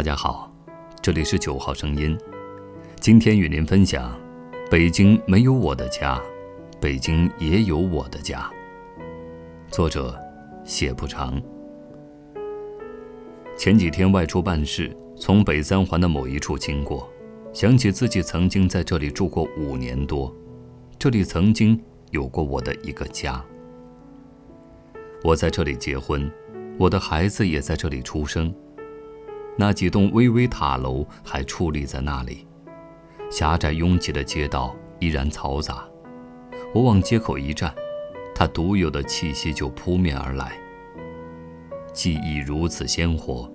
大家好，这里是九号声音。今天与您分享：北京没有我的家，北京也有我的家。作者：写不长。前几天外出办事，从北三环的某一处经过，想起自己曾经在这里住过五年多，这里曾经有过我的一个家。我在这里结婚，我的孩子也在这里出生。那几栋巍巍塔楼还矗立在那里，狭窄拥挤的街道依然嘈杂。我往街口一站，它独有的气息就扑面而来。记忆如此鲜活，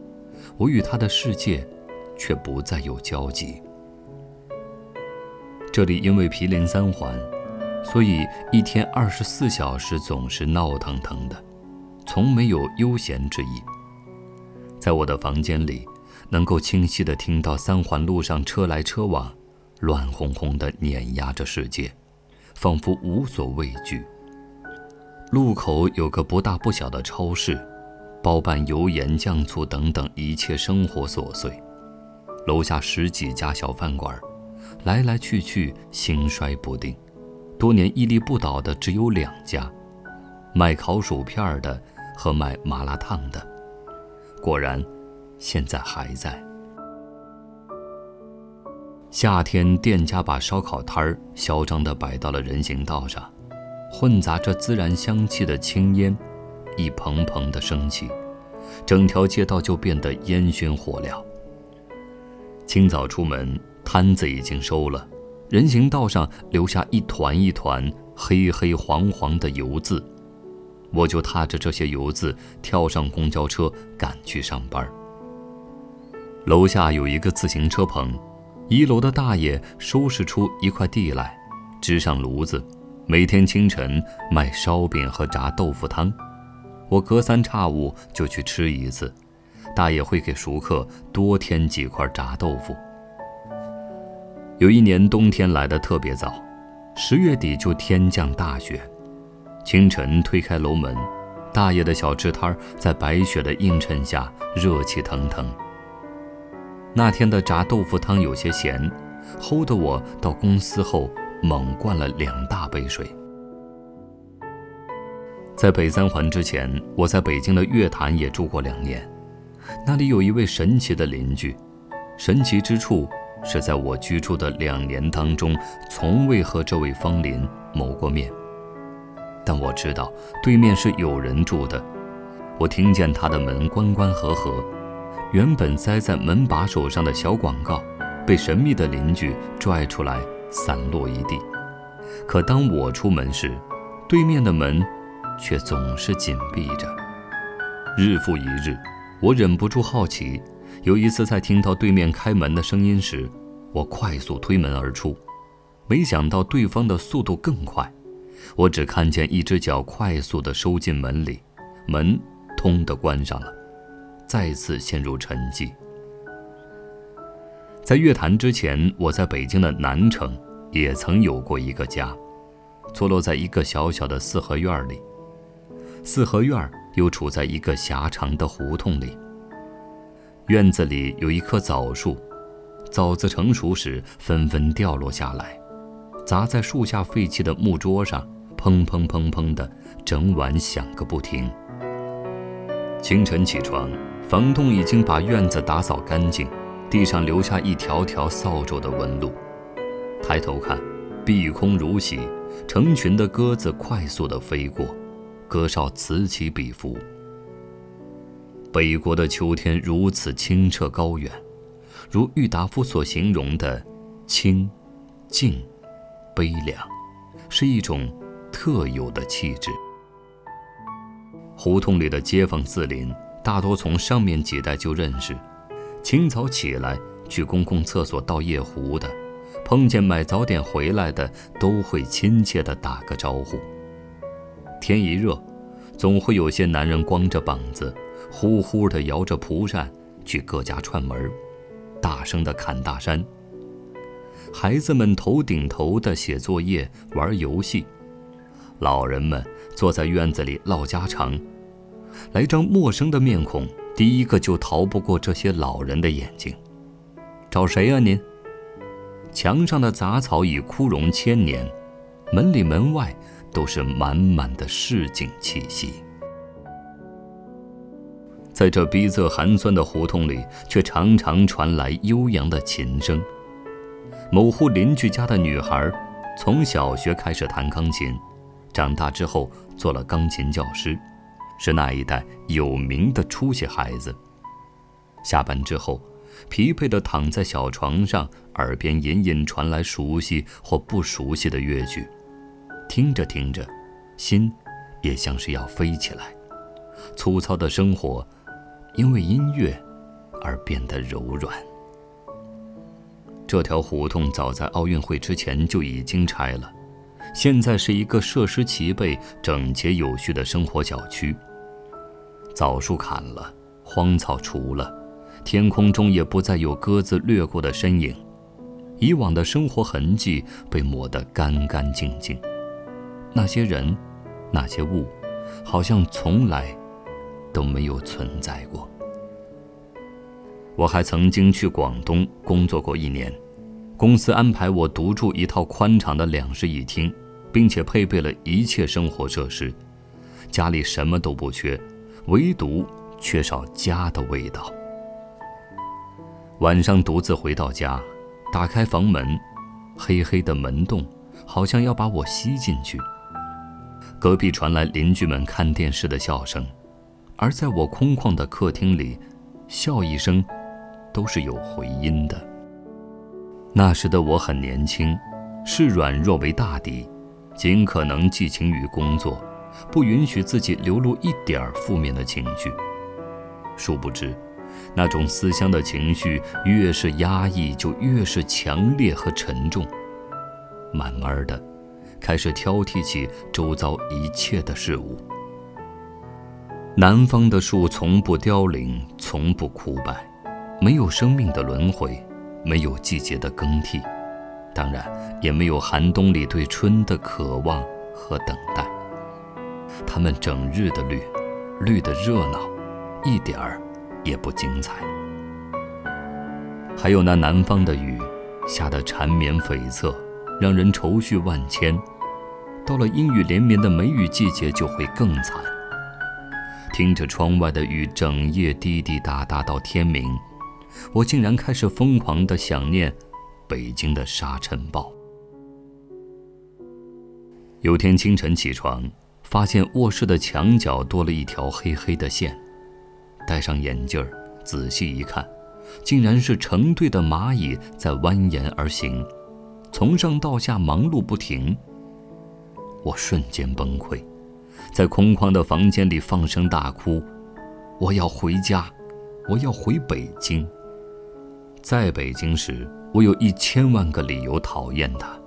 我与它的世界却不再有交集。这里因为毗邻三环，所以一天二十四小时总是闹腾腾的，从没有悠闲之意。在我的房间里。能够清晰地听到三环路上车来车往，乱哄哄地碾压着世界，仿佛无所畏惧。路口有个不大不小的超市，包办油盐酱醋等等一切生活琐碎。楼下十几家小饭馆，来来去去兴衰不定，多年屹立不倒的只有两家，卖烤薯片的和卖麻辣烫的。果然。现在还在。夏天，店家把烧烤摊儿嚣张地摆到了人行道上，混杂着孜然香气的青烟，一蓬蓬的升起，整条街道就变得烟熏火燎。清早出门，摊子已经收了，人行道上留下一团一团黑黑黄黄的油渍，我就踏着这些油渍跳上公交车，赶去上班。楼下有一个自行车棚，一楼的大爷收拾出一块地来，支上炉子，每天清晨卖烧饼和炸豆腐汤。我隔三差五就去吃一次，大爷会给熟客多添几块炸豆腐。有一年冬天来的特别早，十月底就天降大雪，清晨推开楼门，大爷的小吃摊在白雪的映衬下热气腾腾。那天的炸豆腐汤有些咸，齁得我到公司后猛灌了两大杯水。在北三环之前，我在北京的月坛也住过两年，那里有一位神奇的邻居，神奇之处是在我居住的两年当中，从未和这位芳邻谋过面。但我知道对面是有人住的，我听见他的门关关合合。原本塞在门把手上的小广告，被神秘的邻居拽出来，散落一地。可当我出门时，对面的门却总是紧闭着。日复一日，我忍不住好奇。有一次，在听到对面开门的声音时，我快速推门而出，没想到对方的速度更快。我只看见一只脚快速地收进门里，门“通”的关上了。再次陷入沉寂。在乐坛之前，我在北京的南城也曾有过一个家，坐落在一个小小的四合院里。四合院又处在一个狭长的胡同里。院子里有一棵枣树，枣子成熟时纷纷掉落下来，砸在树下废弃的木桌上，砰砰砰砰的，整晚响个不停。清晨起床。房东已经把院子打扫干净，地上留下一条条扫帚的纹路。抬头看，碧空如洗，成群的鸽子快速地飞过，鸽哨此起彼伏。北国的秋天如此清澈高远，如郁达夫所形容的清、静、悲凉，是一种特有的气质。胡同里的街坊四邻。大多从上面几代就认识，清早起来去公共厕所倒夜壶的，碰见买早点回来的，都会亲切地打个招呼。天一热，总会有些男人光着膀子，呼呼地摇着蒲扇去各家串门，大声地侃大山。孩子们头顶头的写作业、玩游戏，老人们坐在院子里唠家常。来张陌生的面孔，第一个就逃不过这些老人的眼睛。找谁啊您？墙上的杂草已枯荣千年，门里门外都是满满的市井气息。在这逼仄寒酸的胡同里，却常常传来悠扬的琴声。某户邻居家的女孩，从小学开始弹钢琴，长大之后做了钢琴教师，是那一代有名的出息孩子。下班之后，疲惫地躺在小床上，耳边隐隐传来熟悉或不熟悉的乐曲，听着听着，心也像是要飞起来。粗糙的生活。因为音乐而变得柔软。这条胡同早在奥运会之前就已经拆了，现在是一个设施齐备、整洁有序的生活小区。枣树砍了，荒草除了，天空中也不再有鸽子掠过的身影，以往的生活痕迹被抹得干干净净。那些人，那些物，好像从来。都没有存在过。我还曾经去广东工作过一年，公司安排我独住一套宽敞的两室一厅，并且配备了一切生活设施，家里什么都不缺，唯独缺少家的味道。晚上独自回到家，打开房门，黑黑的门洞好像要把我吸进去。隔壁传来邻居们看电视的笑声。而在我空旷的客厅里，笑一声，都是有回音的。那时的我很年轻，视软弱为大敌，尽可能寄情于工作，不允许自己流露一点儿负面的情绪。殊不知，那种思乡的情绪越是压抑，就越是强烈和沉重。慢慢的，开始挑剔起周遭一切的事物。南方的树从不凋零，从不枯败，没有生命的轮回，没有季节的更替，当然也没有寒冬里对春的渴望和等待。它们整日的绿，绿的热闹，一点儿也不精彩。还有那南方的雨，下得缠绵悱恻，让人愁绪万千。到了阴雨连绵的梅雨季节，就会更惨。听着窗外的雨，整夜滴滴答答到天明，我竟然开始疯狂地想念北京的沙尘暴。有天清晨起床，发现卧室的墙角多了一条黑黑的线，戴上眼镜儿，仔细一看，竟然是成对的蚂蚁在蜿蜒而行，从上到下忙碌不停。我瞬间崩溃。在空旷的房间里放声大哭，我要回家，我要回北京。在北京时，我有一千万个理由讨厌他；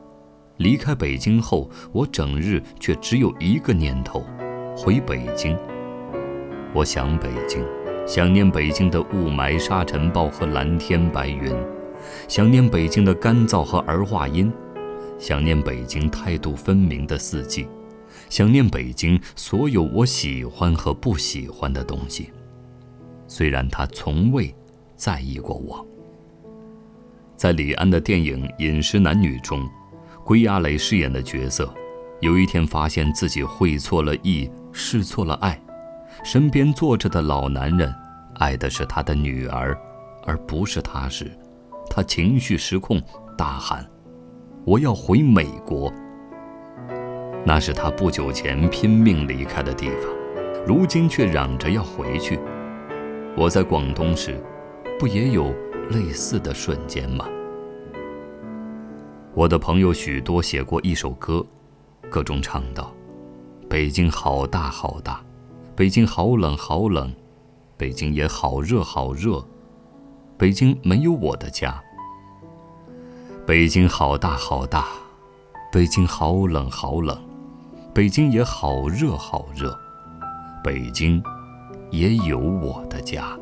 离开北京后，我整日却只有一个念头：回北京。我想北京，想念北京的雾霾、沙尘暴和蓝天白云，想念北京的干燥和儿化音，想念北京态度分明的四季。想念北京所有我喜欢和不喜欢的东西，虽然他从未在意过我。在李安的电影《饮食男女》中，归亚蕾饰演的角色，有一天发现自己会错了意，试错了爱，身边坐着的老男人爱的是他的女儿，而不是他时，他情绪失控，大喊：“我要回美国！”那是他不久前拼命离开的地方，如今却嚷着要回去。我在广东时，不也有类似的瞬间吗？我的朋友许多写过一首歌，歌中唱道：“北京好大好大，北京好冷好冷，北京也好热好热，北京没有我的家。北京好大好大，北京好冷好冷。”北京也好热好热，北京也有我的家。